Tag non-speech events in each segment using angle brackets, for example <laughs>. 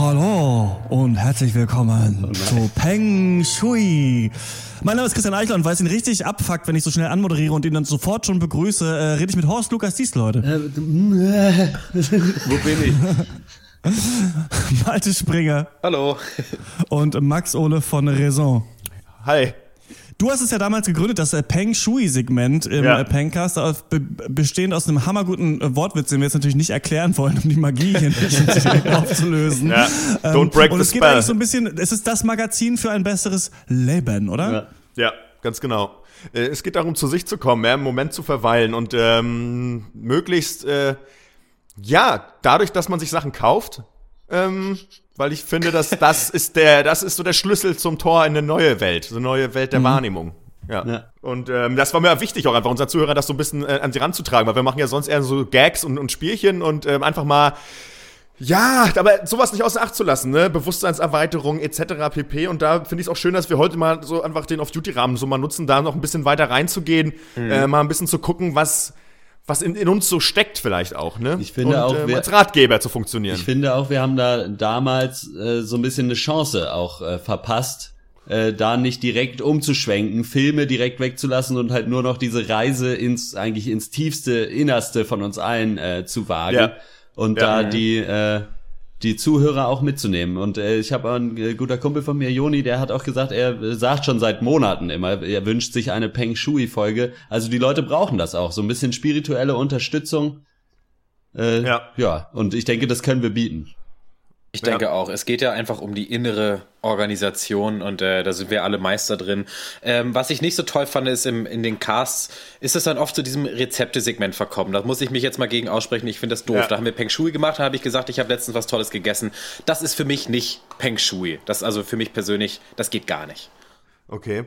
Hallo und herzlich willkommen oh zu Peng Shui. Mein Name ist Christian Eichler und weil es ihn richtig abfuckt, wenn ich so schnell anmoderiere und ihn dann sofort schon begrüße, äh, rede ich mit Horst Lukas Dies, Leute. Äh, <laughs> Wo bin ich? <laughs> Malte Springer. Hallo. Und Max Ole von Raison. Hi. Du hast es ja damals gegründet, das äh, Peng Shui-Segment im ja. Äh, Pengcast, be bestehend aus einem hammerguten äh, Wortwitz, den wir jetzt natürlich nicht erklären wollen, um die Magie hier nicht aufzulösen. Ja. Ähm, Don't break und the es geht eigentlich so ein bisschen, es ist das Magazin für ein besseres Leben, oder? Ja, ja ganz genau. Es geht darum, zu sich zu kommen, mehr im Moment zu verweilen und ähm, möglichst, äh, ja, dadurch, dass man sich Sachen kauft, ähm, weil ich finde, dass das ist der, das ist so der Schlüssel zum Tor in eine neue Welt, so eine neue Welt der mhm. Wahrnehmung. Ja. ja. Und ähm, das war mir wichtig, auch einfach unseren Zuhörern das so ein bisschen äh, an sie ranzutragen, weil wir machen ja sonst eher so Gags und, und Spielchen und ähm, einfach mal ja, aber sowas nicht außer Acht zu lassen, ne? Bewusstseinserweiterung etc. pp. Und da finde ich es auch schön, dass wir heute mal so einfach den Off-Duty-Rahmen so mal nutzen, da noch ein bisschen weiter reinzugehen, mhm. äh, mal ein bisschen zu gucken, was was in, in, uns so steckt vielleicht auch, ne? Ich finde und, auch äh, wir, als Ratgeber zu funktionieren. Ich finde auch, wir haben da damals äh, so ein bisschen eine Chance auch äh, verpasst, äh, da nicht direkt umzuschwenken, Filme direkt wegzulassen und halt nur noch diese Reise ins eigentlich ins tiefste Innerste von uns allen äh, zu wagen ja. und ja. da die äh, die Zuhörer auch mitzunehmen. Und äh, ich habe ein äh, guter Kumpel von mir, Joni, der hat auch gesagt, er äh, sagt schon seit Monaten immer, er wünscht sich eine Peng Shui-Folge. Also die Leute brauchen das auch, so ein bisschen spirituelle Unterstützung. Äh, ja. ja, und ich denke, das können wir bieten. Ich denke ja. auch. Es geht ja einfach um die innere Organisation und äh, da sind wir alle Meister drin. Ähm, was ich nicht so toll fand, ist im, in den Casts, ist es dann oft zu diesem Rezeptesegment verkommen. Da muss ich mich jetzt mal gegen aussprechen. Ich finde das doof. Ja. Da haben wir Peng Shui gemacht, da habe ich gesagt, ich habe letztens was Tolles gegessen. Das ist für mich nicht Peng Shui. Das also für mich persönlich, das geht gar nicht. Okay.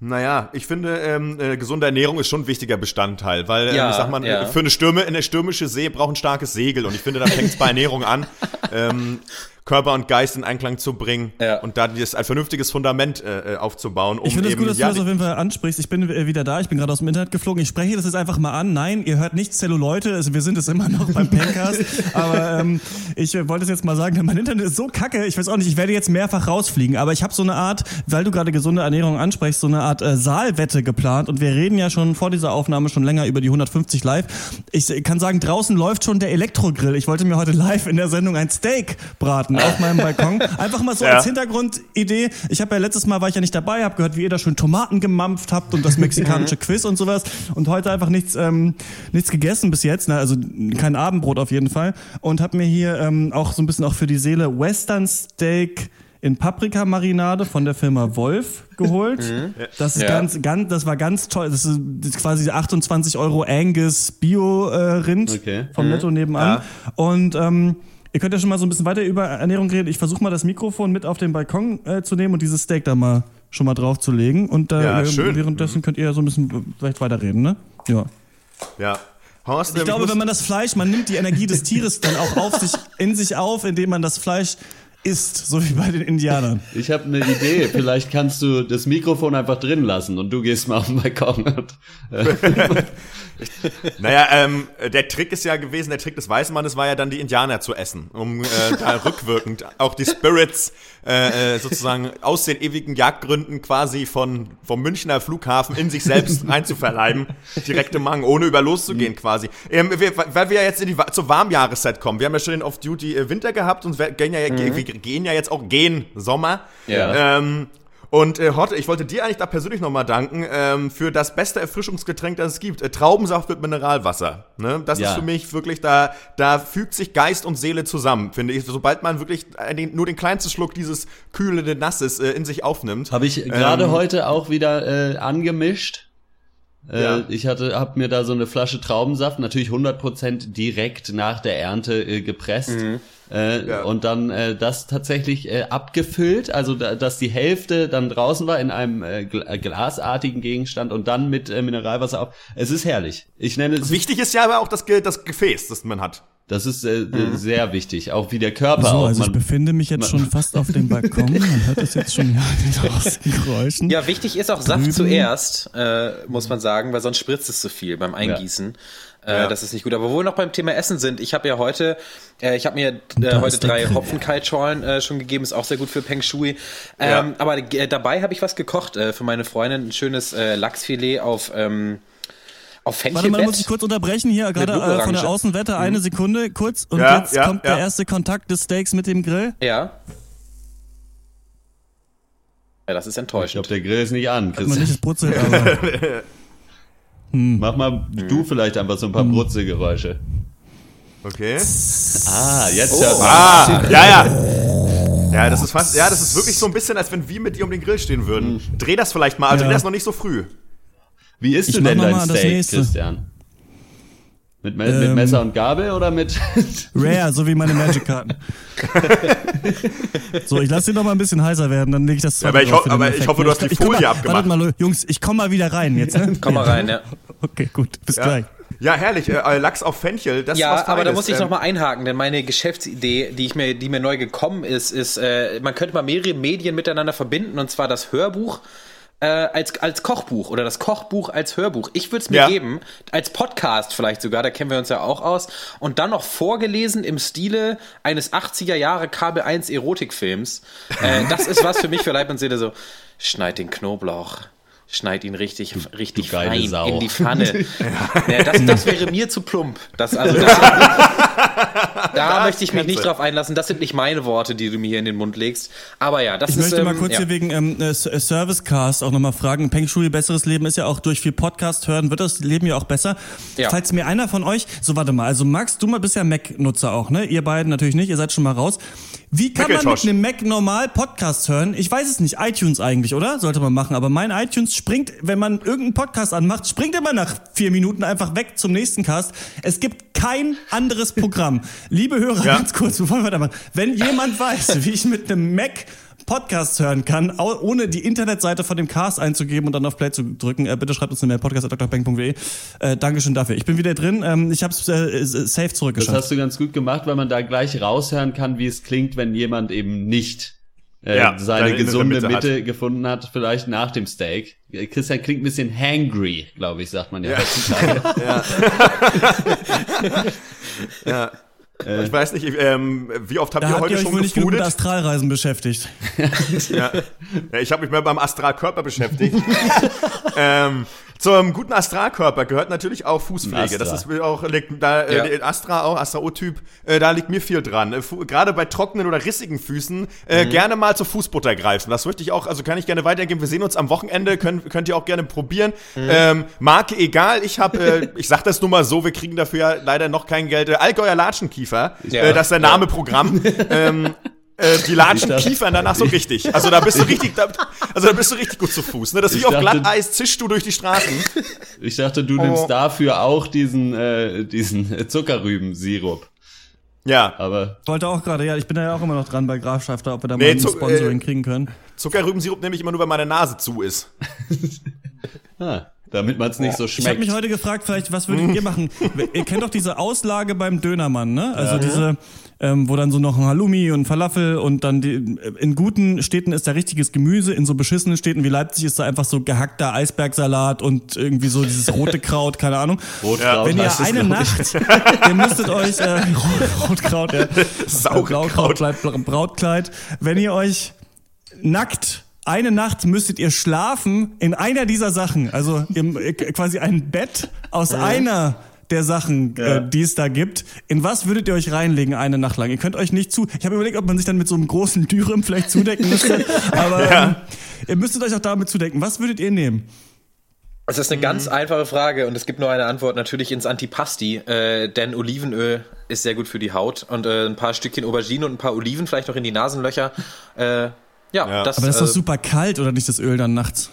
Naja, ich finde, ähm, äh, gesunde Ernährung ist schon ein wichtiger Bestandteil, weil, ähm, ja, ich sag mal, ja. für eine Stürme, eine stürmische See braucht ein starkes Segel und ich finde, da fängt es bei Ernährung an. <laughs> ähm, Körper und Geist in Einklang zu bringen ja. und da dieses, ein vernünftiges Fundament äh, äh aufzubauen. Um ich finde es gut, dass ja, du das auf jeden Fall ansprichst. Ich bin äh, wieder da, ich bin gerade aus dem Internet geflogen. Ich spreche das jetzt einfach mal an. Nein, ihr hört nicht Zelluleute, also wir sind es immer noch beim Pencast. <laughs> aber ähm, ich äh, wollte es jetzt mal sagen, mein Internet ist so kacke, ich weiß auch nicht, ich werde jetzt mehrfach rausfliegen, aber ich habe so eine Art, weil du gerade gesunde Ernährung ansprichst, so eine Art äh, Saalwette geplant und wir reden ja schon vor dieser Aufnahme schon länger über die 150 live. Ich kann sagen, draußen läuft schon der Elektrogrill. Ich wollte mir heute live in der Sendung ein Steak braten auf meinem Balkon. Einfach mal so ja. als Hintergrundidee. Ich habe ja letztes Mal war ich ja nicht dabei, habe gehört, wie ihr da schön Tomaten gemampft habt und das mexikanische Quiz und sowas. Und heute einfach nichts, ähm, nichts gegessen bis jetzt, ne? also kein Abendbrot auf jeden Fall. Und habe mir hier ähm, auch so ein bisschen auch für die Seele Western Steak in Paprikamarinade von der Firma Wolf geholt. Mhm. Das ist ja. ganz, ganz, das war ganz toll. Das ist, das ist quasi 28 Euro Angus Bio äh, Rind okay. vom mhm. Netto nebenan. Ja. Und ähm, Ihr könnt ja schon mal so ein bisschen weiter über Ernährung reden. Ich versuche mal das Mikrofon mit auf den Balkon äh, zu nehmen und dieses Steak da mal schon mal drauf zu legen. Und äh, ja, äh, währenddessen könnt ihr ja so ein bisschen vielleicht weiterreden, ne? Ja. Ja. Horst, ich glaube, wenn man das Fleisch, man nimmt die Energie des Tieres dann auch auf sich, in sich auf, indem man das Fleisch isst, so wie bei den Indianern. Ich habe eine Idee. Vielleicht kannst du das Mikrofon einfach drin lassen und du gehst mal auf den Balkon. <laughs> Naja, ähm, der Trick ist ja gewesen, der Trick des Weißen Mannes war ja dann die Indianer zu essen, um äh, da rückwirkend auch die Spirits äh, äh, sozusagen aus den ewigen Jagdgründen quasi von vom Münchner Flughafen in sich selbst <laughs> reinzuverleiben, direkte Mang, ohne über loszugehen quasi. Ähm, wir, weil wir ja jetzt in die zur Warmjahreszeit kommen. Wir haben ja schon den Off-Duty äh, Winter gehabt und wir gehen ja, mhm. wir gehen ja jetzt auch gehen Sommer. Ja. Ähm, und äh, Horte, ich wollte dir eigentlich da persönlich nochmal danken ähm, für das beste Erfrischungsgetränk, das es gibt. Äh, Traubensaft mit Mineralwasser. Ne? Das ja. ist für mich wirklich, da, da fügt sich Geist und Seele zusammen, finde ich. Sobald man wirklich den, nur den kleinsten Schluck dieses kühlenden Nasses äh, in sich aufnimmt. Habe ich gerade ähm, heute auch wieder äh, angemischt. Äh, ja. Ich hatte, hab mir da so eine Flasche Traubensaft, natürlich 100% direkt nach der Ernte äh, gepresst. Mhm. Äh, ja. Und dann äh, das tatsächlich äh, abgefüllt, also da, dass die Hälfte dann draußen war in einem äh, äh, glasartigen Gegenstand und dann mit äh, Mineralwasser auf. Es ist herrlich. Ich nenne es. Wichtig ist ja aber auch das, Ge das Gefäß, das man hat. Das ist äh, mhm. sehr wichtig, auch wie der Körper. So, auch. also ich befinde mich jetzt schon fast auf dem Balkon. Man hört das jetzt schon ja, <laughs> aus den Geräuschen. Ja, wichtig ist auch Saft Drüben. zuerst, äh, muss man sagen, weil sonst spritzt es zu viel beim Eingießen. Äh, Ja. Das ist nicht gut. Aber wo wir noch beim Thema Essen sind, ich habe ja heute, äh, ich habe mir äh, heute drei. Hopfenkaltschorlen äh, schon gegeben, ist auch sehr gut für Peng Shui. Ja. Ähm, Aber äh, dabei habe ich was gekocht äh, für meine Freundin, ein schönes äh, Lachsfilet auf, ähm, auf Warte mal, Fenchelbett. muss ich kurz unterbrechen hier, gerade äh, von der. Außenwette, eine Sekunde kurz. Und Ja, jetzt ja, kommt ja. der erste Kontakt des Steaks mit dem Grill. Ja. Ja, das ist Ich enttäuschend. glaube, der Grill ist nicht an, Hat man nicht Christian. das Brutzelt, <laughs> aber Mach mal du vielleicht einfach so ein paar Hm. Brutzelgeräusche. Okay. Ah, jetzt Oh. hört man. Ah, ja, ja. Ja, das ist fast, ja, das ist wirklich so ein bisschen, als wenn wir mit dir um den Grill stehen würden. Dreh das vielleicht mal, also Ja. dreh das noch nicht so früh. Wie isst Ich du denn dein Steak, nächste. Christian? Mit, Me mit Ähm. Messer und Gabel oder mit... <laughs> rare, so wie meine Magic-Karten. <laughs> so, ich lasse den noch mal ein bisschen heißer werden, dann lege ich das Ja, aber zweite ich ho- aber ich hoffe, du hast die Ich Folie mal, abgemacht. Wartet mal, Jungs, ich komm mal wieder rein jetzt. Ne? <laughs> Komm mal rein, ja. Okay, gut, bis Ja, gleich. ja herrlich. Äh, Lachs auf Fenchel, das ist Ja, was aber da muss ich Ähm, noch mal einhaken, denn meine Geschäftsidee, die ich mir, die mir neu gekommen ist, ist, äh, man könnte mal mehrere Medien miteinander verbinden und zwar das Hörbuch äh, als, als Kochbuch oder das Kochbuch als Hörbuch. Ich würde es mir Ja. geben, als Podcast vielleicht sogar, da kennen wir uns ja auch aus, und dann noch vorgelesen im Stile eines 80er Jahre Kabel 1 Erotikfilms. Äh, <laughs> das ist was für mich für Leib und Seele so, schneid den Knoblauch. Schneid ihn richtig, richtig fein Sau. in die Pfanne. <laughs> ja, das, das wäre mir zu plump. Das, also, das, <laughs> da möchte ich mich nicht drauf einlassen. Das sind nicht meine Worte, die du mir hier in den Mund legst. Aber ja, das Ich ist. möchte mal ähm, kurz ja. hier wegen ähm, äh, S- Servicecast auch nochmal fragen. Peng Shui, besseres Leben ist ja auch durch viel Podcast hören, wird das Leben ja auch besser. Ja. Falls mir einer von euch, so warte mal, also Max, du mal bist ja Mac-Nutzer auch, ne? Ihr beiden natürlich nicht, ihr seid schon mal raus. Wie kann man mit einem Mac normal Podcast hören? Ich weiß es nicht, iTunes eigentlich, oder? Sollte man machen, aber mein iTunes springt, wenn man irgendeinen Podcast anmacht, springt immer nach vier Minuten einfach weg zum nächsten Cast. Es gibt kein anderes Programm. Liebe Hörer, Ja. ganz kurz, bevor wir weitermachen. Wenn jemand weiß, wie ich mit einem Mac Podcast hören kann, ohne die Internetseite von dem Cast einzugeben und dann auf Play zu drücken, äh, bitte schreibt uns eine Mail, podcast.drbang.de. Äh, Dankeschön dafür. Ich bin wieder drin. Ähm, ich habe es äh, safe Das zurückgeschafft. hast du ganz gut gemacht, weil man da gleich raushören kann, wie es klingt, wenn jemand eben nicht äh, Ja, seine gesunde Mitte Mitte, hat. gefunden hat, vielleicht nach dem Steak. Christian klingt ein bisschen hangry, glaube ich, sagt man ja, heutzutage. <laughs> ja. <laughs> Ich weiß nicht, ähm, wie oft habt ihr habt heute ihr euch schon nicht mit? Astralreisen beschäftigt. Ja. ja, ich habe mich mal beim Astralkörper beschäftigt. <laughs> ähm, zum guten Astralkörper gehört natürlich auch Fußpflege. Das ist auch liegt, da Ja. äh, Astra auch Astra O-Typ. Äh, da liegt mir viel dran. Äh, Fu- Gerade bei trockenen oder rissigen Füßen äh, Mhm. gerne mal zur Fußbutter greifen. Das möchte ich auch, also kann ich gerne weitergeben. Wir sehen uns am Wochenende, könnt, könnt ihr auch gerne probieren. Mhm. Ähm, Marke egal. Ich habe, äh, <laughs> ich sag das nur mal so. Wir kriegen dafür ja leider noch kein Geld. Äh, Allgäuer Latschenkiefer. Ja. Äh, das ist der Name Programm. <laughs> ähm, äh, die <laughs> latschen Kiefern danach so richtig. Also da bist du richtig, da, also da bist du richtig gut zu Fuß. Ne? Das ist Ich wie auf Glatteis, zischst du durch die Straßen. Ich dachte, du nimmst Oh. dafür auch diesen, äh, diesen Zuckerrübensirup. Ja, Aber Ich wollte auch gerade, ja, ich bin da ja auch immer noch dran bei Graf Schafter, ob wir da Nee, mal ein zu- Sponsoring äh, kriegen können. Zuckerrübensirup nehme ich immer nur, wenn meine Nase zu ist. <laughs> ah, damit man es nicht so Ich habe schmeckt. mich heute gefragt, vielleicht, was würdet ihr machen? <laughs> ihr kennt doch diese Auslage beim Dönermann, ne? Also diese, ähm, wo dann so noch ein Halloumi und Falafel und dann die, in guten Städten ist da richtiges Gemüse, in so beschissenen Städten wie Leipzig ist da einfach so gehackter Eisbergsalat und irgendwie so dieses rote Kraut, keine Ahnung. Rotkraut Wenn ihr eine. Nacht, ihr müsstet euch, äh, <laughs> Rot- Rotkraut, ja. <laughs> Saure Blaukraut, bleibt Bra- Brautkleid. Wenn ihr euch nackt eine Nacht müsstet ihr schlafen in einer dieser Sachen, also im, äh, quasi ein Bett aus einer der Sachen, äh, die es da gibt. In was würdet ihr euch reinlegen eine Nacht lang? Ihr könnt euch nicht zu. Ich habe überlegt, ob man sich dann mit so einem großen Dürüm vielleicht zudecken müsste. <laughs> Aber ähm, ihr müsstet euch auch damit zudecken. Was würdet ihr nehmen? Es ist eine ganz einfache Frage und es gibt nur eine Antwort, natürlich ins Antipasti, äh, denn Olivenöl ist sehr gut für die Haut und äh, ein paar Stückchen Aubergine und ein paar Oliven vielleicht noch in die Nasenlöcher. Äh, ja, Ja. das, Aber das ist doch äh, super kalt, oder nicht das Öl dann nachts?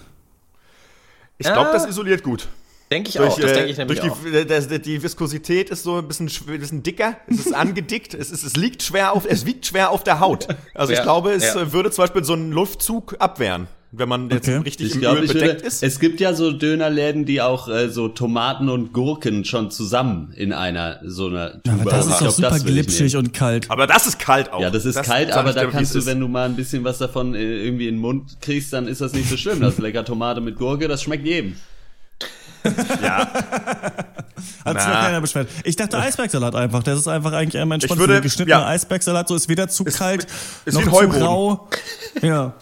Ich glaube, Ja. das isoliert gut. denke ich auch, das äh, denke ich nämlich durch auch. die, äh, die Viskosität ist so ein bisschen, ein bisschen dicker, es ist <laughs> angedickt, es, ist, es liegt schwer auf, es wiegt schwer auf der Haut. Also ich Ja, glaube, es ja. äh, würde zum Beispiel so einen Luftzug abwehren, wenn man jetzt Okay. richtig Ich im glaube, Öl ich bedeckt würde, ist. es gibt ja so Dönerläden, die auch äh, so Tomaten und Gurken schon zusammen in einer so einer Tube Aber das ist doch glaub, super das glitschig und kalt. Aber das ist kalt auch. Ja, das ist kalt, sag aber da kannst du, ist. wenn du mal ein bisschen was davon äh, irgendwie in den Mund kriegst, dann ist das nicht so schlimm. Das ist lecker Tomate mit Gurke, das schmeckt jedem. Ja. <laughs> Hat sich noch keiner beschwert. Ich dachte Eisbergsalat einfach. Das ist einfach eigentlich einmal entspannt. würde- ein geschnittener ja. Eisbergsalat, so ist weder zu kalt, ist noch ein zu Heuboden. rau. Ja.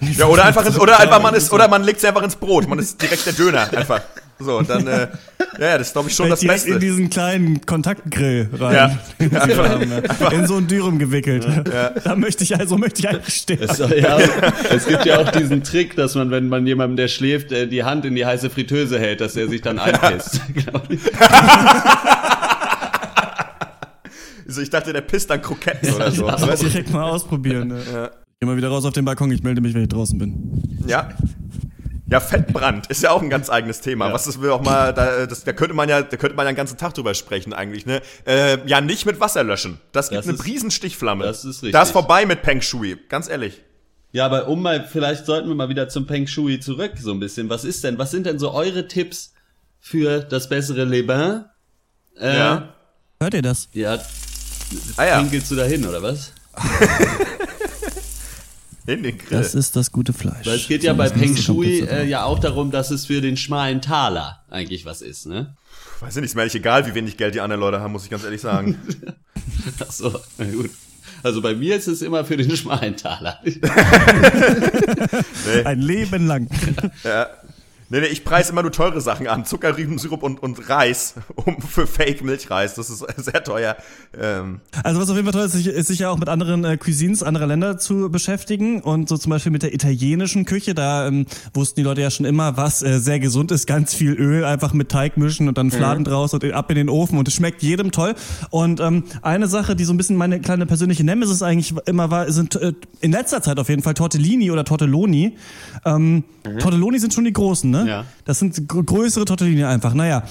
Ja, oder einfach ins, oder einfach man ist, oder man legt es einfach ins Brot. Man ist direkt der Döner einfach. So, dann, äh, ja, ja, das ist glaube ich schon Fällt das direkt in Beste. diesen kleinen Kontaktgrill rein. Ja. <laughs> Ja. In so ein Dürüm gewickelt. Da möchte ich also möchte ich eigentlich stehen. Es, ja, es gibt ja auch diesen Trick, dass man, wenn man jemandem, der schläft, äh, die Hand in die heiße Fritteuse hält, dass er sich dann einpisst. <laughs> glaub ich. Also ich dachte, der pisst dann Kroketten oder so. Das Weißt du? direkt mal ausprobieren. Ne? Geh mal wieder raus auf den Balkon. Ich melde mich, wenn ich draußen bin. Ja. Ja, Fettbrand ist ja auch ein ganz eigenes Thema. Was das will auch mal, da, das, da könnte man ja, da könnte man ja einen ganzen Tag drüber sprechen eigentlich, ne? Äh, ja, nicht mit Wasser löschen. Das gibt Das eine ist- Riesenstichflamme. das ist richtig. Da ist vorbei mit Peng Shui, ganz ehrlich. Ja, aber um mal, vielleicht sollten wir mal wieder zum Peng Shui zurück, so ein bisschen. Was ist denn, was sind denn so eure Tipps für das bessere Leben? Äh, Ja. Hört ihr das? Ja, Ah ja, pinkelst du da hin, oder was? <laughs> in den Grill. Das ist das gute Fleisch. Weil es geht ja So, bei Peng Shui äh, ja auch darum, dass es für den schmalen Taler eigentlich was ist, ne? Weiß ich nicht, ist mir eigentlich egal, wie wenig Geld die anderen Leute haben, muss ich ganz ehrlich sagen. <laughs> Ach so, na gut. Also bei mir ist es immer für den schmalen Taler. <laughs> <laughs> Ein Leben lang. Nee, nee, ich preise immer nur teure Sachen an. Zucker, Rübensirup und, und Reis um, für Fake-Milchreis. Das ist <laughs> sehr teuer. Ähm, Also was auf jeden Fall toll ist, ist sich ja auch mit anderen äh, Cuisines anderer Länder zu beschäftigen und so zum Beispiel mit der italienischen Küche. Da ähm, wussten die Leute ja schon immer, was äh, sehr gesund ist. Ganz viel Öl, einfach mit Teig mischen und dann Fladen draus und ab in den Ofen und es schmeckt jedem toll. Und ähm, eine Sache, die so ein bisschen meine kleine persönliche Nemesis eigentlich immer war, sind äh, in letzter Zeit auf jeden Fall Tortellini oder Tortelloni. Ähm, Tortelloni sind schon die großen, ne? Ja. Das sind gr- größere Tortellini einfach. Naja,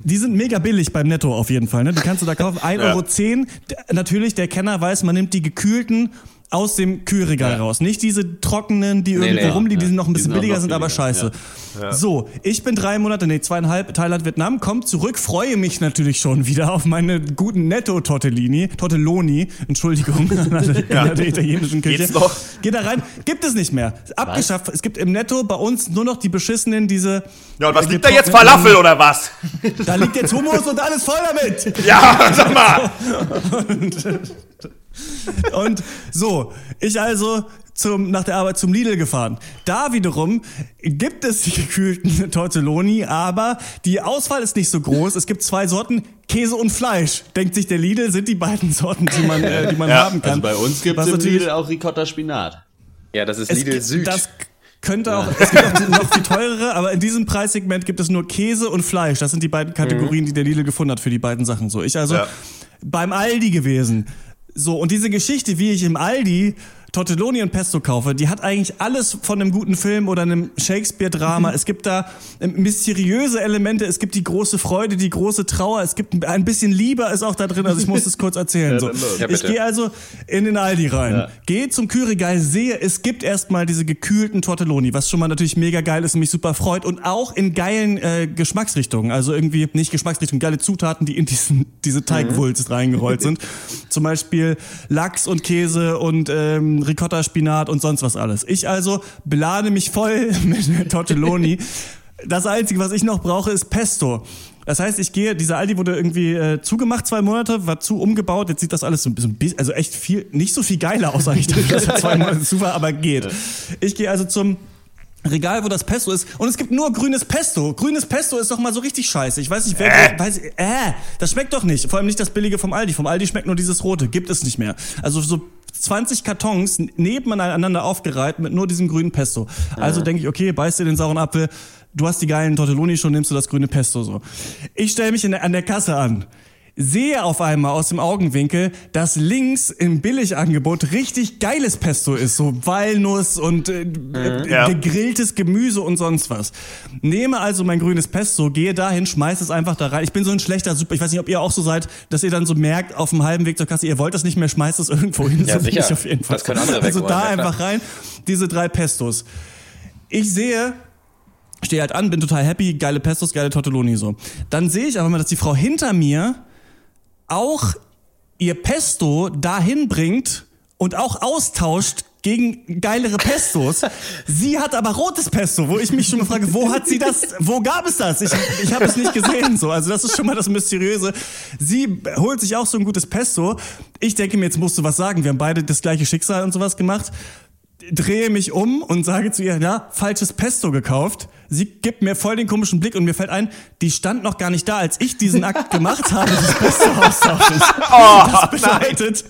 die sind mega billig beim Netto auf jeden Fall. Ne? Die kannst du da kaufen. 1,10 Euro. D- Natürlich, der Kenner weiß, man nimmt die gekühlten aus dem Kühlregal Ja. raus. Nicht diese trockenen, die irgendwo nee. rumliegen, die Ja. sind noch ein bisschen sind billiger, sind aber scheiße. So, ich bin drei Monate, nee, zweieinhalb, Thailand, Vietnam, komm zurück, freue mich natürlich schon wieder auf meine guten Netto-Tortellini, Tortelloni, Entschuldigung, <laughs> in der, italienischen Küche. Geht's noch? Geht da rein, gibt es nicht mehr. Abgeschafft. Es gibt im Netto bei uns nur noch die beschissenen, diese. ja, und was äh, liegt da jetzt? Falafel oder was? Da liegt jetzt Hummus und alles voll damit. Ja, sag mal. <laughs> Und <laughs> so, ich also zum, nach der Arbeit zum Lidl gefahren. Da wiederum gibt es die gekühlten <laughs> Tortelloni, aber die Auswahl ist nicht so groß. Es gibt zwei Sorten, Käse und Fleisch. Denkt sich der Lidl, sind die beiden Sorten, die man, äh, die man <laughs> Ja, haben kann. Also bei uns gibt es im Lidl auch Ricotta Spinat. Ja, das ist Lidl Süd. Das könnte auch, es gibt auch noch viel teurere, aber in diesem Preissegment gibt es nur Käse und Fleisch. Das sind die beiden Kategorien, die der Lidl gefunden hat für die beiden Sachen. So, ich also Ja. beim Aldi gewesen. So, und diese Geschichte, wie ich im Aldi Tortelloni und Pesto kaufe, die hat eigentlich alles von einem guten Film oder einem Shakespeare-Drama. Es gibt da ähm, mysteriöse Elemente, es gibt die große Freude, die große Trauer, es gibt ein bisschen Liebe ist auch da drin, also ich muss es kurz erzählen. <laughs> so. Ja, ich gehe also in den Aldi rein, Ja. gehe zum Kühlregal, sehe, es gibt erstmal diese gekühlten Tortelloni, was schon mal natürlich mega geil ist und mich super freut und auch in geilen äh, Geschmacksrichtungen, also irgendwie nicht Geschmacksrichtungen, geile Zutaten, die in diesen, diese Teigwulst reingerollt sind. <laughs> Zum Beispiel Lachs und Käse und ähm, Ricotta, Spinat und sonst was alles. Ich also belade mich voll <laughs> mit Tortelloni. Das Einzige, was ich noch brauche, ist Pesto. Das heißt, ich gehe, dieser Aldi wurde irgendwie äh, zugemacht, zwei Monate, war zu umgebaut, jetzt sieht das alles so ein bisschen, also echt viel, nicht so viel geiler aus eigentlich, dass er zwei <laughs> Monate zu war, aber geht. Ich gehe also zum Regal, wo das Pesto ist. Und es gibt nur grünes Pesto. Grünes Pesto ist doch mal so richtig scheiße. Ich weiß nicht, wer, Äh. weiß, äh, das schmeckt doch nicht. Vor allem nicht das billige vom Aldi. Vom Aldi schmeckt nur dieses rote. Gibt es nicht mehr. Also so 20 Kartons nebeneinander aufgereiht mit nur diesem grünen Pesto. Also denke ich, okay, beißt dir den sauren Apfel. Du hast die geilen Tortelloni schon, nimmst du das grüne Pesto so. Ich stelle mich der, an der Kasse an sehe auf einmal aus dem Augenwinkel, dass links im Billigangebot richtig geiles Pesto ist, so Walnuss und äh, äh, Ja. gegrilltes Gemüse und sonst was. Nehme also mein grünes Pesto, gehe dahin, schmeiß es einfach da rein. Ich bin so ein schlechter Super, ich weiß nicht, ob ihr auch so seid, dass ihr dann so merkt auf dem halben Weg zur Kasse, ihr wollt das nicht mehr, schmeißt es irgendwo hin. Ja, so sicher. ich auf jeden Fall. Das können andere Also da einfach rein, diese drei Pestos. Ich sehe, stehe halt an, bin total happy, geile Pestos, geile Tortelloni so. Dann sehe ich aber mal, dass die Frau hinter mir auch ihr Pesto dahin bringt und auch austauscht gegen geilere Pestos. sie hat aber rotes Pesto, wo ich mich schon mal frage, wo hat sie das, wo gab es das? Ich, ich habe es nicht gesehen so. Also das ist schon mal das Mysteriöse. Sie holt sich auch so ein gutes Pesto. Ich denke mir, jetzt musst du was sagen. Wir haben beide das gleiche Schicksal und sowas gemacht drehe mich um und sage zu ihr, ja, falsches Pesto gekauft. Sie gibt mir voll den komischen Blick und mir fällt ein, die stand noch gar nicht da, als ich diesen Akt <laughs> gemacht habe, <laughs> das Pesto austauschen. Oh, das bedeutet,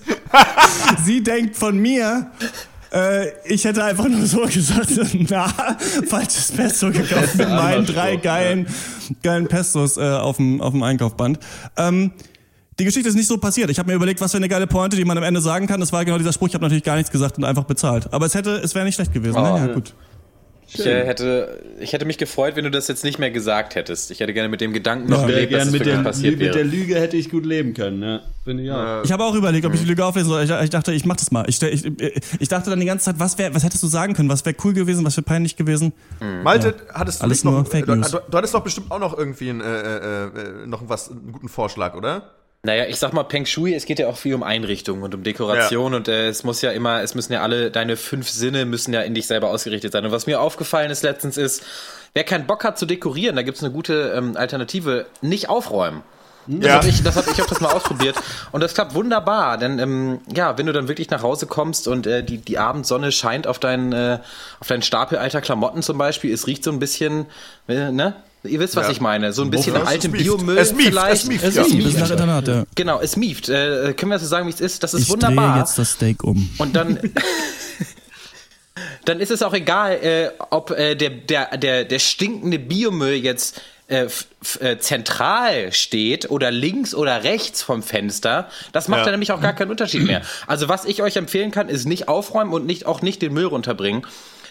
<laughs> sie denkt von mir, äh, ich hätte einfach nur so gesagt, na, falsches Pesto gekauft mit meinen drei geilen, geilen Pestos äh, auf dem auf dem Einkaufband. Ähm, die Geschichte ist nicht so passiert. Ich habe mir überlegt, was für eine geile Pointe, die man am Ende sagen kann. Das war genau dieser Spruch. Ich habe natürlich gar nichts gesagt und einfach bezahlt. Aber es hätte, es wäre nicht schlecht gewesen. Oh. Ne? Ja, gut. Ich äh, hätte, ich hätte mich gefreut, wenn du das jetzt nicht mehr gesagt hättest. Ich hätte gerne mit dem Gedanken noch Ja, gelebt, dass mit, der, passiert mit der wäre. Lüge hätte ich gut leben können, ja. Finde ich auch. Ich habe auch überlegt, ob ich die Lüge auflesen soll. Ich, ich dachte, ich mach das mal. Ich, ich, ich dachte dann die ganze Zeit, was, wär, was hättest du sagen können? Was wäre cool gewesen? Was wäre peinlich gewesen? Malte, hattest du Alles nicht noch, Fake du, News. du, du hattest doch bestimmt auch noch irgendwie einen, äh, äh, äh, noch was, einen guten Vorschlag, oder? Naja, ich sag mal, Peng Shui, es geht ja auch viel um Einrichtung und um Dekoration und äh, es muss ja immer, es müssen ja alle, deine fünf Sinne müssen ja in dich selber ausgerichtet sein. Und was mir aufgefallen ist letztens ist, wer keinen Bock hat zu dekorieren, da gibt's eine gute ähm, Alternative, nicht aufräumen. Das Ja. habe ich, das hab, ich hab das mal ausprobiert und das klappt wunderbar, denn ähm, ja, wenn du dann wirklich nach Hause kommst und äh, die, die Abendsonne scheint auf deinen, äh, auf deinen Stapel alter Klamotten zum Beispiel, es riecht so ein bisschen, äh, ne? Ihr wisst, was Ja. ich meine. So ein bisschen Ja, nach es altem mieft. Biomüll Es mieft, vielleicht. es mieft, Es ja. mieft. Das ist nach Internat, ja. Genau, es mieft. Äh, können wir so sagen, wie es ist? Das ist Ich drehe wunderbar. jetzt das Steak um. Und dann, <laughs> dann ist es auch egal, äh, ob äh, der, der, der, der stinkende Biomüll jetzt äh, äh, zentral steht oder links oder rechts vom Fenster. Das macht Ja. ja nämlich auch gar keinen Unterschied mehr. Also was ich euch empfehlen kann, ist nicht aufräumen und nicht auch nicht den Müll runterbringen.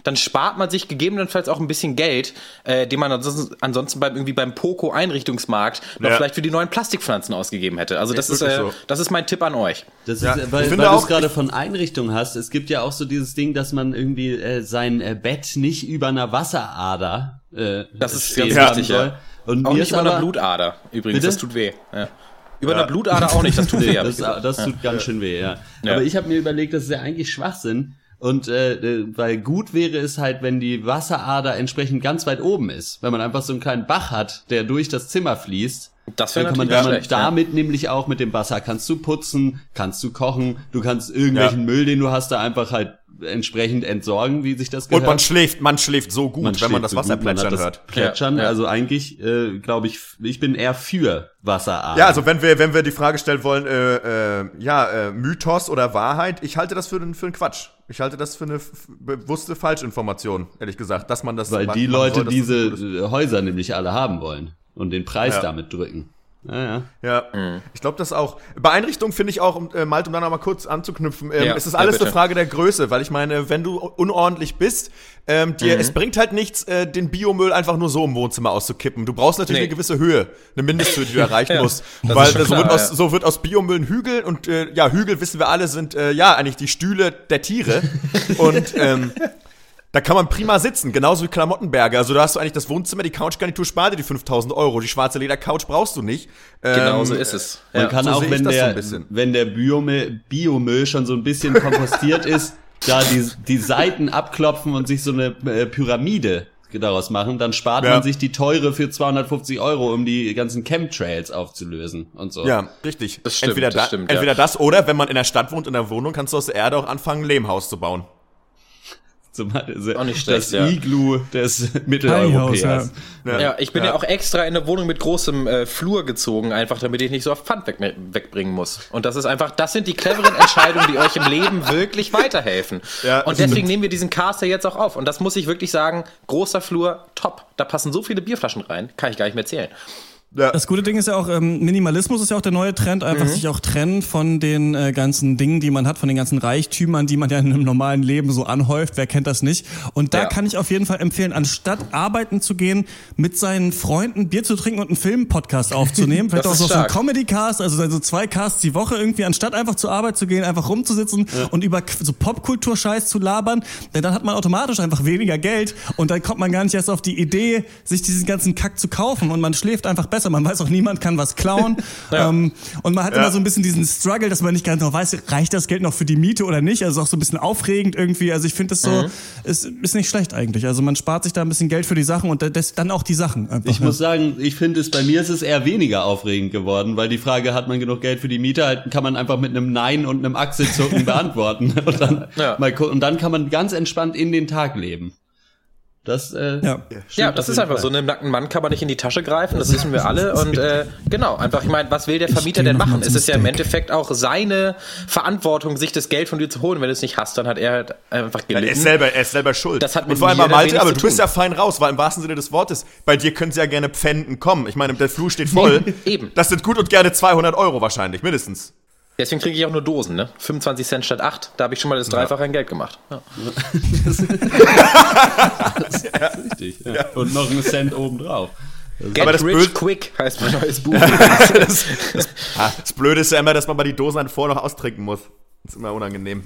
Dann spart man sich gegebenenfalls auch ein bisschen Geld, äh, den man ansonsten, ansonsten beim irgendwie beim Poco Einrichtungsmarkt noch Ja. vielleicht für die neuen Plastikpflanzen ausgegeben hätte. Also das ist, wirklich äh, so. das ist mein Tipp an euch. Das Ja, ist, ich weil, finde weil du es auch- gerade von Einrichtung hast. Es gibt ja auch so dieses Ding, dass man irgendwie äh, sein äh, Bett nicht über einer Wasserader äh, Das ist ganz wichtig, ja. Und Auch nicht ist über einer aber, Blutader. Übrigens, Bitte? das tut weh. Ja. Über einer Blutader auch nicht, das tut weh. <laughs> Das, das tut ganz schön weh, ja. Ja. Aber ich habe mir überlegt, das ist ja eigentlich Schwachsinn. Und äh, äh, weil gut wäre es halt, wenn die Wasserader entsprechend ganz weit oben ist. Wenn man einfach so einen kleinen Bach hat, der durch das Zimmer fließt. Das Dann wäre kann man dann schlecht. ja. damit nämlich auch mit dem Wasser kannst du putzen, kannst du kochen, du kannst irgendwelchen Ja. Müll, den du hast, da einfach halt entsprechend entsorgen, wie sich das Und gehört. man schläft, man schläft so gut, wenn man das so Wasser gut, man hat plätschern das hört. Plätschern, Ja, ja. also eigentlich äh, glaube ich, ich bin eher für Wasserader. Ja, also wenn wir, wenn wir die Frage stellen wollen, äh, äh, ja, äh, Mythos oder Wahrheit, ich halte das für, einen- für einen Quatsch. Ich halte das für eine bewusste Falschinformation, ehrlich gesagt, dass man das weil die soll, Leute dass diese Häuser nämlich alle haben wollen und den Preis Ja. damit drücken. Ja, ja. Ja, ich glaube das auch. Bei Einrichtungen finde ich auch, um, äh, Malte, um da noch mal kurz anzuknüpfen, ähm, Ja, es ist alles eine Frage der Größe, weil ich meine, wenn du unordentlich bist, ähm, dir, es bringt halt nichts, äh, den Biomüll einfach nur so im Wohnzimmer auszukippen. Du brauchst natürlich Nee. eine gewisse Höhe, eine Mindesthöhe, die du <laughs> erreichen Ja, musst. Weil so, klar, wird aus, so wird aus Biomüll ein Hügel und äh, ja, Hügel, wissen wir alle, sind äh, ja eigentlich die Stühle der Tiere. <laughs> und ähm, da kann man prima sitzen, genauso wie Klamottenberge. Also da hast du eigentlich das Wohnzimmer, die Couchgarnitur spart dir die 5000 Euro. Die schwarze Ledercouch brauchst du nicht. Genau Ähm, so ist es. Man Ja. kann so auch, wenn so der, bisschen. wenn der Biomüll, Biomüll schon so ein bisschen kompostiert <laughs> ist, da die, die Seiten abklopfen und sich so eine äh, Pyramide daraus machen, dann spart Ja. man sich die teure für 250 Euro, um die ganzen Chemtrails aufzulösen und so. Ja, richtig. Das stimmt, entweder das da, stimmt, entweder ja. das oder wenn man in der Stadt wohnt, in der Wohnung, kannst du aus der Erde auch anfangen, ein Lehmhaus zu bauen. Zum, also Auch nicht das schlecht, ja. Igloo des Mitteleuropäers. ja. Ja, ich bin ja. auch extra in eine Wohnung mit großem äh, Flur gezogen, einfach damit ich nicht so oft Pfand weg, wegbringen muss. Und das ist einfach, das sind die cleveren <laughs> Entscheidungen, die euch im Leben wirklich weiterhelfen. Ja, und das deswegen stimmt. nehmen wir diesen Caster jetzt auch auf. Und das muss ich wirklich sagen, großer Flur, top. Da passen so viele Bierflaschen rein, kann ich gar nicht mehr zählen. Ja. Das gute Ding ist ja auch, ähm, Minimalismus ist ja auch der neue Trend, einfach Mhm. sich auch trennen von den äh, ganzen Dingen, die man hat, von den ganzen Reichtümern, die man ja in einem normalen Leben so anhäuft. Wer kennt das nicht? Und da Ja. kann ich auf jeden Fall empfehlen, anstatt arbeiten zu gehen, mit seinen Freunden Bier zu trinken und einen Film-Podcast aufzunehmen. <laughs> Vielleicht auch so stark. Comedy-Cast, also so zwei Casts die Woche irgendwie, anstatt einfach zur Arbeit zu gehen, einfach rumzusitzen und über so Popkultur-Scheiß zu labern. Denn dann hat man automatisch einfach weniger Geld und dann kommt man gar nicht erst auf die Idee, sich diesen ganzen Kack zu kaufen und man schläft einfach besser. Messer, man weiß auch, niemand kann was klauen. <laughs> Ja. ähm, und man hat Ja. immer so ein bisschen diesen Struggle, dass man nicht ganz genau weiß, reicht das Geld noch für die Miete oder nicht? Also auch so ein bisschen aufregend irgendwie. Also ich finde das so, ist, ist nicht schlecht eigentlich. Also man spart sich da ein bisschen Geld für die Sachen und das, dann auch die Sachen. Einfach, Ich ja. muss sagen, ich finde es bei mir ist es eher weniger aufregend geworden, weil die Frage, hat man genug Geld für die Miete, halt, kann man einfach mit einem Nein und einem Achselzucken <laughs> beantworten. Und dann, Ja. mal und dann kann man ganz entspannt in den Tag leben. Das, äh, Ja. Ja, das ist einfach so. Einem nackten Mann kann man nicht in die Tasche greifen, das wissen wir alle. <laughs> Und äh, genau, einfach, ich meine, was will der Vermieter denn machen? Es ist ja im Steak. Endeffekt auch seine Verantwortung, sich das Geld von dir zu holen. Wenn du es nicht hast, dann hat er halt einfach Ja, gelitten. er, ist selber, er ist selber schuld. Das hat und mit vor allem Malte, aber du bist tun. ja fein raus, weil im wahrsten Sinne des Wortes, bei dir können sie ja gerne pfänden kommen. Ich meine, der Flur steht voll. <laughs> Eben. Das sind gut und gerne 200 Euro wahrscheinlich, mindestens. Deswegen kriege ich auch nur Dosen, ne? 25 Cent statt 8. Da habe ich schon mal das Dreifache an Geld gemacht. Ja. richtig. Ja. Und noch einen Cent obendrauf. Get Aber das rich Böse- quick heißt mein neues Buch. das, <laughs> das, ah, das Blöde ist ja immer, dass man mal die Dosen dann vorher noch austrinken muss. Das ist immer unangenehm.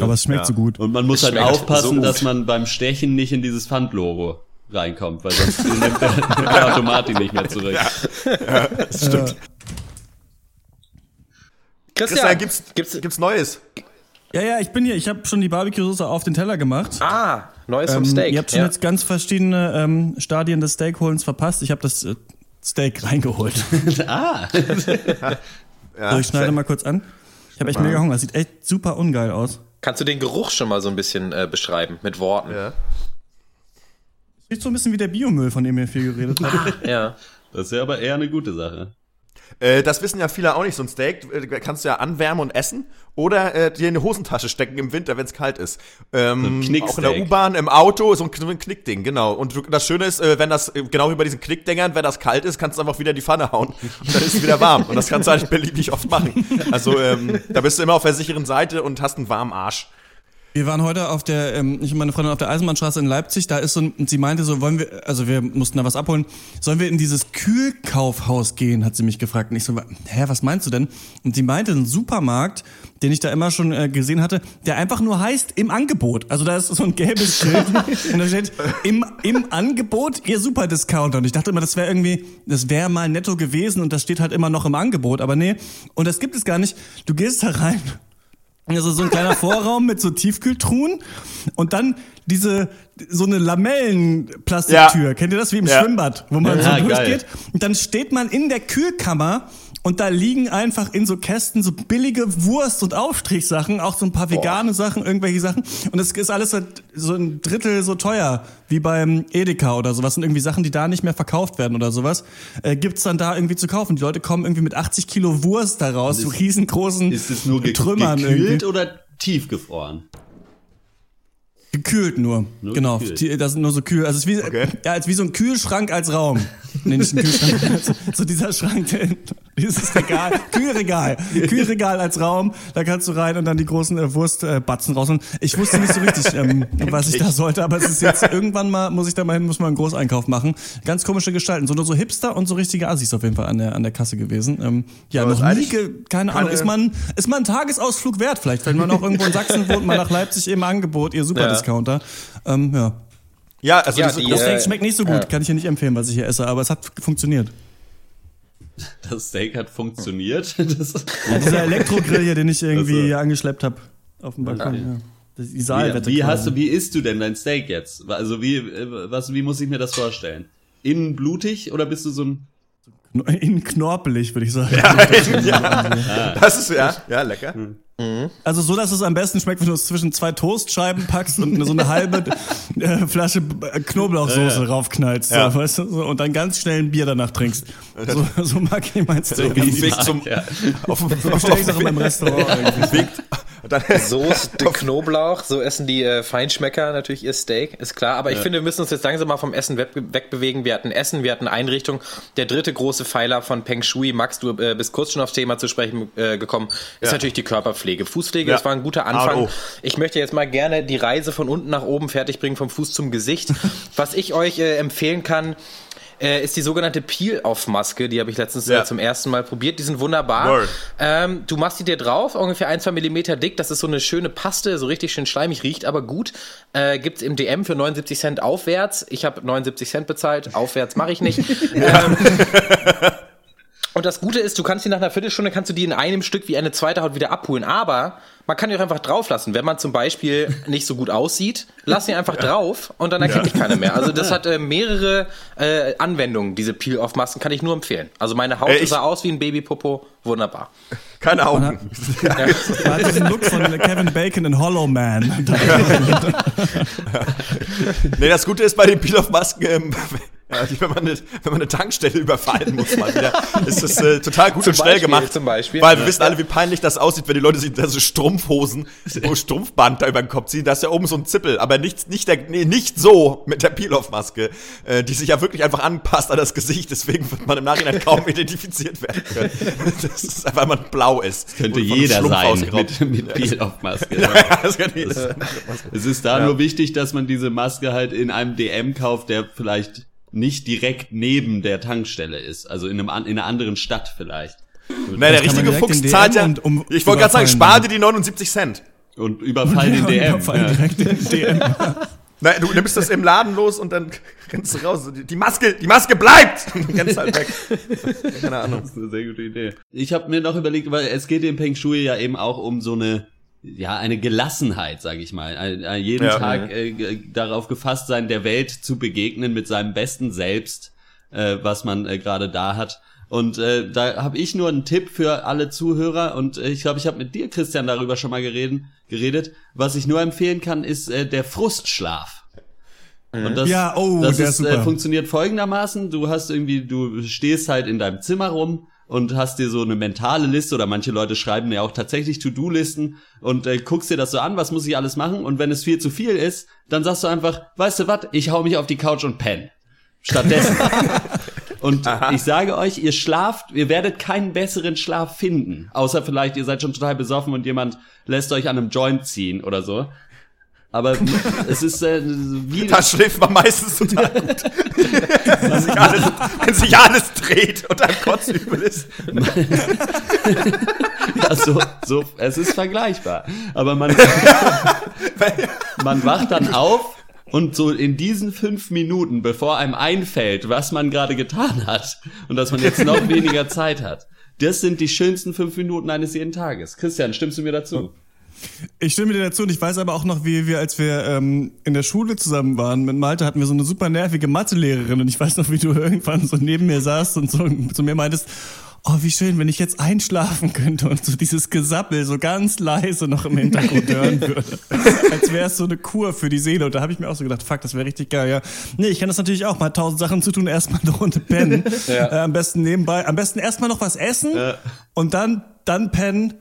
Aber es schmeckt Ja. so gut. Und man muss halt Schmeckt aufpassen, so dass man beim Stechen nicht in dieses Pfandlogo reinkommt, weil sonst nimmt der, <laughs> der Automatik nicht mehr zurück. Das stimmt. Christian, gibt's, gibt's, gibt's Neues? Ja, ja, ich bin hier. Ich habe schon die Barbecue-Soße auf den Teller gemacht. Ah, Neues vom Ähm, Steak. Ihr habt schon ja. jetzt ganz verschiedene ähm, Stadien des Steakholens verpasst. Ich habe das äh, Steak reingeholt. <laughs> Ah, <laughs> Ja, So, ich schneide mal kurz an. Ich habe echt mega Hunger. Das sieht echt super ungeil aus. Kannst du den Geruch schon mal so ein bisschen äh, beschreiben mit Worten? Ja. Sieht so ein bisschen wie der Biomüll, von dem ihr viel geredet habt. <laughs> Ja. das ist ja aber eher eine gute Sache. Äh, das wissen ja viele auch nicht. So ein Steak äh, kannst du ja anwärmen und essen oder äh, dir in eine Hosentasche stecken im Winter, wenn es kalt ist. Ähm, So auch in der U-Bahn, im Auto, so ein, so ein Knickding, genau. Und das Schöne ist, äh, wenn das, genau wie bei diesen Knickdingern, wenn das kalt ist, kannst du einfach wieder die Pfanne hauen und dann ist es wieder warm. Und das kannst du eigentlich <laughs> beliebig oft machen. Also ähm, da bist du immer auf der sicheren Seite und hast einen warmen Arsch. Wir waren heute auf der, ähm, ich und meine Freundin auf der Eisenbahnstraße in Leipzig, da ist so ein, und sie meinte so, wollen wir, also wir mussten da was abholen, sollen wir in dieses Kühlkaufhaus gehen, hat sie mich gefragt. Und ich so, hä, was meinst du denn? Und sie meinte, ein Supermarkt, den ich da immer schon äh, gesehen hatte, der einfach nur heißt im Angebot. Also da ist so ein gelbes Schild und da steht im, im Angebot ihr Superdiscounter. Und ich dachte immer, das wäre irgendwie, das wäre mal netto gewesen und das steht halt immer noch im Angebot. Aber nee, und das gibt es gar nicht. Du gehst da rein also so ein kleiner Vorraum mit so Tiefkühltruhen und dann diese so eine Lamellenplastiktür. Ja. Kennt ihr das wie im Ja. Schwimmbad, wo man Ja, so durchgeht? Und dann steht man in der Kühlkammer und da liegen einfach in so Kästen so billige Wurst- und Aufstrichsachen, auch so ein paar vegane Sachen, irgendwelche Sachen. Und es ist alles so ein Drittel so teuer wie beim Edeka oder sowas. Und irgendwie Sachen, die da nicht mehr verkauft werden oder sowas, äh, gibt's dann da irgendwie zu kaufen. Die Leute kommen irgendwie mit 80 Kilo Wurst da raus, so riesengroßen Ist es nur ge Trümmern gekühlt irgendwie. oder tiefgefroren? Gekühlt nur. Nur genau. gekühlt. Das sind nur so kühl. Also es ist wie, Okay. ja, als wie so ein Kühlschrank als Raum. <laughs> Nee, nicht ein Kühlschrank. also so dieser Schrank, der, <laughs> dieses Regal. Kühlregal. <laughs> Kühlregal als Raum. Da kannst du rein und dann die großen äh, Wurstbatzen raus. Und ich wusste nicht so richtig, ähm, was ich da sollte, aber es ist jetzt irgendwann mal, muss ich da mal hin, muss mal einen Großeinkauf machen. Ganz komische Gestalten. So nur so Hipster und so richtige Assis auf jeden Fall an der, an der Kasse gewesen. Ähm, ja, Aber noch ist nie, keine Ahnung. Ist man, ist man ein Tagesausflug wert vielleicht, wenn man auch irgendwo in Sachsen wohnt, mal nach Leipzig im Angebot, ihr Superdiscounter. Ähm, ja. Ja, also Ja, diese die, Das äh, Steak schmeckt nicht so gut, ja. kann ich hier nicht empfehlen, was ich hier esse, aber es hat funktioniert. Das Steak hat funktioniert. <laughs> Das, Dieser <laughs> Elektrogrill hier, den ich irgendwie Also- angeschleppt habe auf dem Balkon. Ja. Das- Die Saalwette. wie, wie hast du, wie isst du denn dein Steak jetzt? Also wie, äh, was, wie muss ich mir das vorstellen? Innen blutig oder bist du so ein Innen knorpelig, würde ich sagen. ja, <laughs> das ist ja, ja lecker. Also so, dass es am besten schmeckt, wenn du es zwischen zwei Toastscheiben packst und so eine halbe <laughs> äh, Flasche äh, Knoblauchsoße Ja, ja. raufknallst. Ja. So, weißt du, so, und dann ganz schnell ein Bier danach trinkst. So, <laughs> so mag ich mein Steak. Auf dem So Weg zum, Ja. auf bestell ich auch in meinem Restaurant. Weg, dann, Soße, <laughs> Knoblauch, so essen die äh, Feinschmecker natürlich ihr Steak, ist klar. Aber ich finde, wir müssen uns jetzt langsam mal vom Essen weg, wegbewegen. Wir hatten Essen, wir hatten Einrichtung. Der dritte große Pfeiler von Peng Shui, Max, du äh, bist kurz schon aufs Thema zu sprechen äh, gekommen, ist Ja. natürlich die Körperpflege. Fußpflege, Ja. das war ein guter Anfang. Ich möchte jetzt mal gerne die Reise von unten nach oben fertig bringen, vom Fuß zum Gesicht. <laughs> Was ich euch äh, empfehlen kann, äh, ist die sogenannte Peel-Off-Maske. Die habe ich letztens Ja. äh, zum ersten Mal probiert. Die sind wunderbar. Ähm, du machst die dir drauf, ungefähr ein, zwei Millimeter dick. Das ist so eine schöne Paste, so richtig schön schleimig, riecht aber gut. Äh, gibt's im DM für 79 Cent aufwärts. Ich habe 79 Cent bezahlt, aufwärts mache ich nicht. <laughs> ähm, <laughs> und das Gute ist, du kannst die nach einer Viertelstunde, kannst du die in einem Stück wie eine zweite Haut wieder abholen. Aber man kann die auch einfach drauf lassen. Wenn man zum Beispiel <laughs> nicht so gut aussieht, lass sie einfach drauf und dann erkennt dich keiner mehr. Also das hat äh, mehrere äh, Anwendungen, diese Peel-Off-Masken, kann ich nur empfehlen. Also meine Haut Äh, ich- sah aus wie ein Babypopo, wunderbar. Keine Augen. Er hat diesen Look von Kevin Bacon in Hollow Man. <laughs> <laughs> Nee, das Gute ist bei den Peel-Off-Masken, ja, die- wenn, man eine, wenn man eine Tankstelle überfallen muss, mal wieder, <laughs> ist das äh, total gut und schnell Beispiel, gemacht. zum Beispiel. Weil wir Ja. wissen alle, wie peinlich das aussieht, wenn die Leute sich da so Strumpfhosen, wo <laughs> Strumpfband da über den Kopf ziehen. Da ist ja oben so ein Zippel, aber nicht, nicht, der, nee, nicht so mit der Peel-Off-Maske, äh, die sich ja wirklich einfach anpasst an das Gesicht. Deswegen wird man im Nachhinein <laughs> kaum identifiziert werden können. Das ist einfach, weil man blau ist. Könnte Und von jeder sein mit, mit Peel-Off-Maske. Ja, das jeder sein. Es ist da nur wichtig, dass man diese Maske halt in einem DM kauft, der vielleicht nicht direkt neben der Tankstelle ist. Also in, einem, in einer anderen Stadt vielleicht. Naja, der richtige Fuchs in zahlt ja, und um- ich wollte gerade sagen, spar dir die 79 Cent. Und überfallen den <laughs> DM. Allem Ja. direkt in DM. Nein, du nimmst das im Laden los und dann <laughs> rennst du raus. Die, Maske, die Maske bleibt! <laughs> Und rennst halt weg. Keine Ahnung. Das ist eine sehr gute Idee. Ich habe mir noch überlegt, weil es geht im Peng Shui ja eben auch um so eine ja eine Gelassenheit, sage ich mal, ein, ein, jeden Ja. Tag äh, darauf gefasst sein, der Welt zu begegnen mit seinem besten Selbst, äh, was man äh, gerade da hat. Und äh, da habe ich nur einen Tipp für alle Zuhörer und äh, ich glaube, ich habe mit dir, Christian, darüber schon mal geredet. geredet. Was ich nur empfehlen kann, ist äh, der Frustschlaf. Und das, Ja, oh, das der ist, ist äh, funktioniert folgendermaßen. Du hast irgendwie, du stehst halt in deinem Zimmer rum und hast dir so eine mentale Liste oder manche Leute schreiben ja auch tatsächlich To-Do-Listen und äh, guckst dir das so an, was muss ich alles machen und wenn es viel zu viel ist, dann sagst du einfach, weißt du was, ich hau mich auf die Couch und penne. Stattdessen. <laughs> Und ich sage euch, ihr schlaft, ihr werdet keinen besseren Schlaf finden. Außer vielleicht, ihr seid schon total besoffen und jemand lässt euch an einem Joint ziehen oder so. Aber es ist äh, wie Da schläft man meistens total gut. <laughs> wenn, sich alles, wenn sich alles dreht und einem kotzübel ist. <laughs> Ja, so, so, es ist vergleichbar. Aber man, <laughs> man wacht dann auf und so in diesen fünf Minuten, bevor einem einfällt, was man gerade getan hat und dass man jetzt noch weniger Zeit hat, das sind die schönsten fünf Minuten eines jeden Tages. Christian, stimmst du mir dazu? Ich stimme dir dazu und ich weiß aber auch noch, wie wir, als wir ähm, in der Schule zusammen waren mit Malte, hatten wir so eine super nervige Mathelehrerin und ich weiß noch, wie du <laughs> irgendwann so neben mir saßt und so zu mir meintest, oh, wie schön, wenn ich jetzt einschlafen könnte und so dieses Gesappel so ganz leise noch im Hintergrund <laughs> hören würde. Als wäre es so eine Kur für die Seele. Und da habe ich mir auch so gedacht, fuck, das wäre richtig geil, ja. Nee, ich kann das natürlich auch mal tausend Sachen zu tun, erstmal eine Runde pennen. Ja. äh, am besten nebenbei, am besten erstmal noch was essen und dann, dann pennen,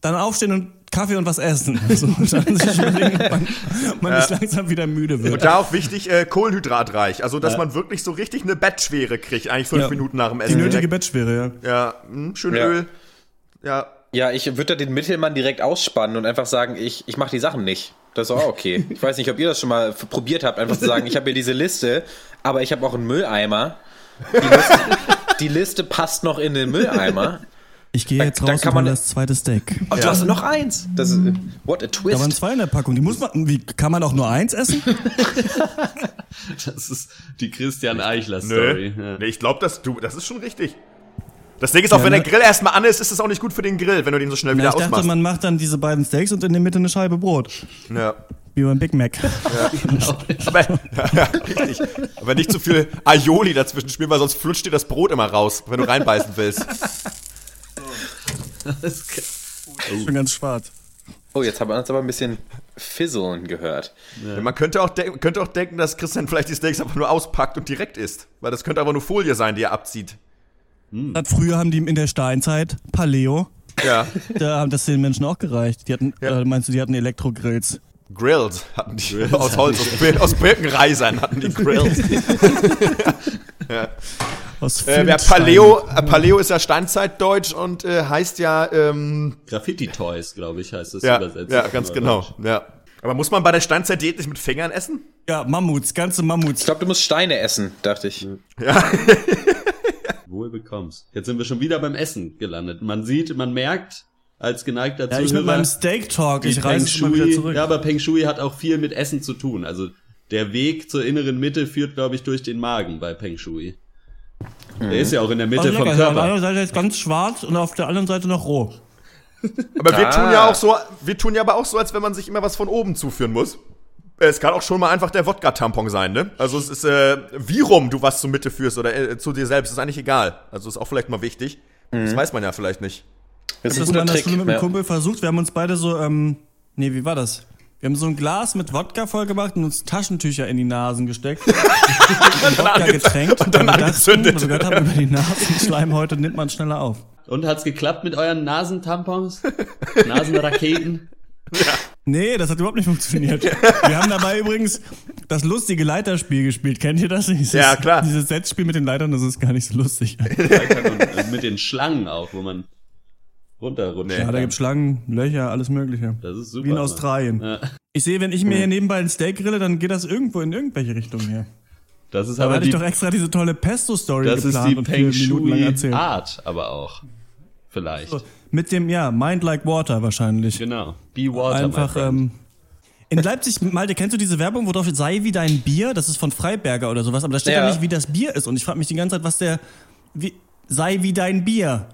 dann aufstehen und Kaffee und was essen. <laughs> So, dann sich überlegen, ob man, ob man nicht langsam wieder müde wird. Und da auch wichtig, äh, kohlenhydratreich. Also, dass man wirklich so richtig eine Bettschwere kriegt, eigentlich fünf Ja. Minuten nach dem Die Essen. nötige direkt. Bettschwere, ja. Ja, mh, schön Ja. Öl. Ja. Ja, ich würde da den Mittelmann direkt ausspannen und einfach sagen, ich, ich mache die Sachen nicht. Das ist auch okay. Ich weiß nicht, ob ihr das schon mal probiert habt, einfach zu sagen, ich habe hier diese Liste, aber ich habe auch einen Mülleimer. Die Liste, die Liste passt noch in den Mülleimer. Ich gehe jetzt Dann raus kann und das zweite Steak. Und du hast noch eins. Das ist, what a Da waren twist. zwei in der Packung. Die muss man, wie, kann man auch nur eins essen? <laughs> Das ist die Christian Eichler Nö. Story. Ja. Nee, ich glaube, das, du, das ist schon richtig. Das Ding ist auch, Ja, wenn ne? der Grill erstmal an ist, ist es auch nicht gut für den Grill, wenn du den so schnell Ja, wieder ich dachte, ausmachst. man macht dann diese beiden Steaks und in der Mitte eine Scheibe Brot. ja. Wie beim Big Mac. Aber, ja, ja, richtig. Aber nicht zu viel Aioli dazwischen spielen, weil sonst flutscht dir das Brot immer raus, wenn du reinbeißen willst. Schon ganz schwarz. Oh, jetzt haben wir uns aber ein bisschen fisseln gehört. Man könnte auch, könnte auch denken, dass Christian vielleicht die Steaks einfach nur auspackt und direkt isst. Weil das könnte aber nur Folie sein, die er abzieht. Hat Früher haben die in der Steinzeit, Paleo, Ja. da haben das den Menschen auch gereicht. Die hatten, Ja. äh, meinst du, die hatten Elektrogrills? Grills hatten die aus Holz, aus, Bir- aus Birkenreisern hatten die Grills. <laughs> Aus äh, ja. Paleo, äh, Paleo ist ja Steinzeitdeutsch und äh, heißt ja, ähm, Graffiti Toys, glaube ich, heißt es ja, übersetzt. ja, ganz genau, ja. Aber muss man bei der Steinzeit-Diät nicht mit Fingern essen? Ja, Mammuts, ganze Mammuts. Ich glaube, du musst Steine essen, dachte ich. <laughs> Wohl bekommst. Jetzt sind wir schon wieder beim Essen gelandet. Man sieht, man merkt, als geneigter Ja, ich mit meinem Steak Talk, ich reiße schon wieder Shui, zurück. ja, aber Peng Shui hat auch viel mit Essen zu tun. Also der Weg zur inneren Mitte führt, glaube ich, durch den Magen bei Peng Shui. Der ist ja auch in der Mitte Also vom lecker, auf der Körper. einen Seite ist ganz schwarz und auf der anderen Seite noch roh. Aber wir Ah. tun ja auch so, wir tun ja aber auch so, als wenn man sich immer was von oben zuführen muss. Es kann auch schon mal einfach der Wodka-Tampon sein, ne? Also es ist, äh, wie rum du was zur Mitte führst oder äh, zu dir selbst, ist eigentlich egal. Also ist auch vielleicht mal wichtig. Das weiß man ja vielleicht nicht. Das Ich ist habe das mal guter in der Trick. Schule mit einem Ja. Kumpel versucht. Wir haben uns beide so, ähm, nee, wie war das? Wir haben so ein Glas mit Wodka voll gemacht und uns Taschentücher in die Nasen gesteckt. <laughs> und Wodka getränkt. und dann dachten, angezündet. wir gehört haben, über die Nasenschleimhäute nimmt man schneller auf. Und hat's geklappt mit euren Nasentampons? Nasenraketen? Nee, das hat überhaupt nicht funktioniert. Wir haben dabei übrigens das lustige Leiterspiel gespielt. Kennt ihr das? Dieses, Ja, klar. Dieses Setzspiel mit den Leitern, das ist gar nicht so lustig. <laughs> Äh, mit den Schlangen auch, wo man runterrutscht. Nee. Ja, da gibt's Schlangen, Löcher, alles Mögliche. Das ist super. Wie in. Australien. Ja. Ich sehe, wenn ich mir hier nebenbei ein Steak grille, dann geht das irgendwo in irgendwelche Richtungen hier. Das ist Da aber hatte die, ich doch extra diese tolle Pesto-Story das ist geplant die und vier Peng Minuten lang erzählt. Art, aber auch. Vielleicht. Mit dem, ja, Mind Like Water wahrscheinlich. Genau. Be water, Einfach, ähm, in Leipzig, Malte, kennst du diese Werbung, wo drauf steht, sei wie dein Bier? Das ist von Freiberger oder sowas, aber da steht Ja. ja nicht, wie das Bier ist. Und ich frage mich die ganze Zeit, was der, wie, sei wie dein Bier.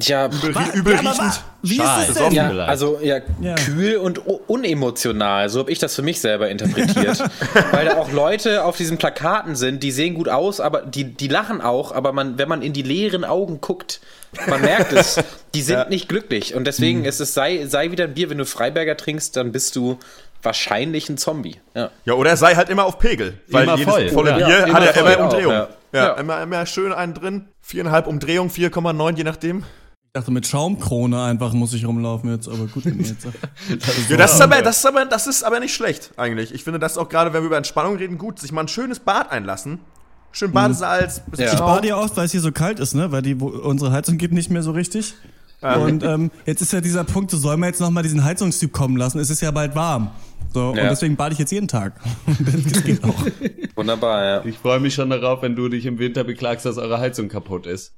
Ja, übel ja, riechend. Wie Schal, ist es besoffen denn? ja, also ja, Ja. kühl und unemotional. So habe ich das für mich selber interpretiert. <laughs> Weil da auch Leute auf diesen Plakaten sind, die sehen gut aus, aber die, die lachen auch, aber man, wenn man in die leeren Augen guckt, man merkt es, die sind nicht glücklich. Und deswegen ist es, sei, sei wieder ein Bier, wenn du Freiberger trinkst, dann bist du wahrscheinlich ein Zombie. Ja. Ja, oder sei halt immer auf Pegel. Weil Immer jedes voll. volle Ja, Bier immer hat ja immer auch, Umdrehung. ja. Ja, Ja. Immer, immer schön einen drin. Viereinhalb Umdrehung, 4,9, je nachdem. Ich dachte, mit Schaumkrone einfach muss ich rumlaufen jetzt, aber gut, wenn. <laughs> Ja, das ist, aber, das, ist aber, das ist aber nicht schlecht, eigentlich. Ich finde das auch gerade, wenn wir über Entspannung reden, gut. Sich mal ein schönes Bad einlassen. Schön Badesalz, bisschen Ja. Ich bade ja oft, weil es hier so kalt ist, ne? Weil die, wo, unsere Heizung geht nicht mehr so richtig. Und ähm, jetzt ist ja dieser Punkt, so soll man jetzt nochmal diesen Heizungstyp kommen lassen? Es ist ja bald warm. So, Ja. und deswegen bade ich jetzt jeden Tag. <laughs> das geht auch. Wunderbar, ja. Ich freue mich schon darauf, wenn du dich im Winter beklagst, dass eure Heizung kaputt ist.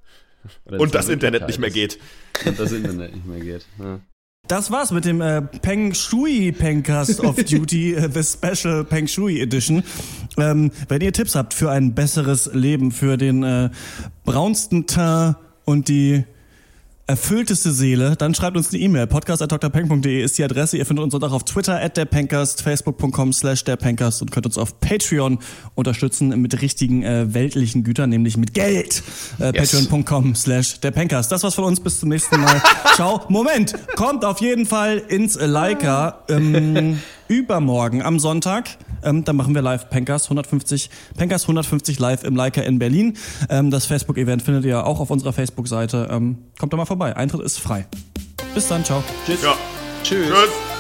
Und das Internet nicht mehr geht. Und das Internet nicht mehr geht. Ja. Das war's mit dem äh, Peng Shui Pencast of <laughs> Duty, äh, the Special Peng Shui Edition. Ähm, wenn ihr Tipps habt für ein besseres Leben, für den äh, braunsten Teint und die erfüllteste Seele, dann schreibt uns eine E-Mail. podcast.drpeng.de ist die Adresse. Ihr findet uns auch auf Twitter at der Pencast, facebook.com slash der Pencast und könnt uns auf Patreon unterstützen mit richtigen äh, weltlichen Gütern, nämlich mit Geld. Äh, Yes. Patreon.com slash der Pencast. Das war's von uns. Bis zum nächsten Mal. <laughs> Ciao. Moment. Kommt auf jeden Fall ins Leica ähm, <laughs> übermorgen am Sonntag. Ähm, dann machen wir live Pencast 150, Pencast 150 live im Leica in Berlin. Ähm, das Facebook-Event findet ihr auch auf unserer Facebook-Seite. Ähm, kommt da mal vorbei. Eintritt ist frei. Bis dann. Ciao. Tschüss. Ja. Tschüss. Tschüss.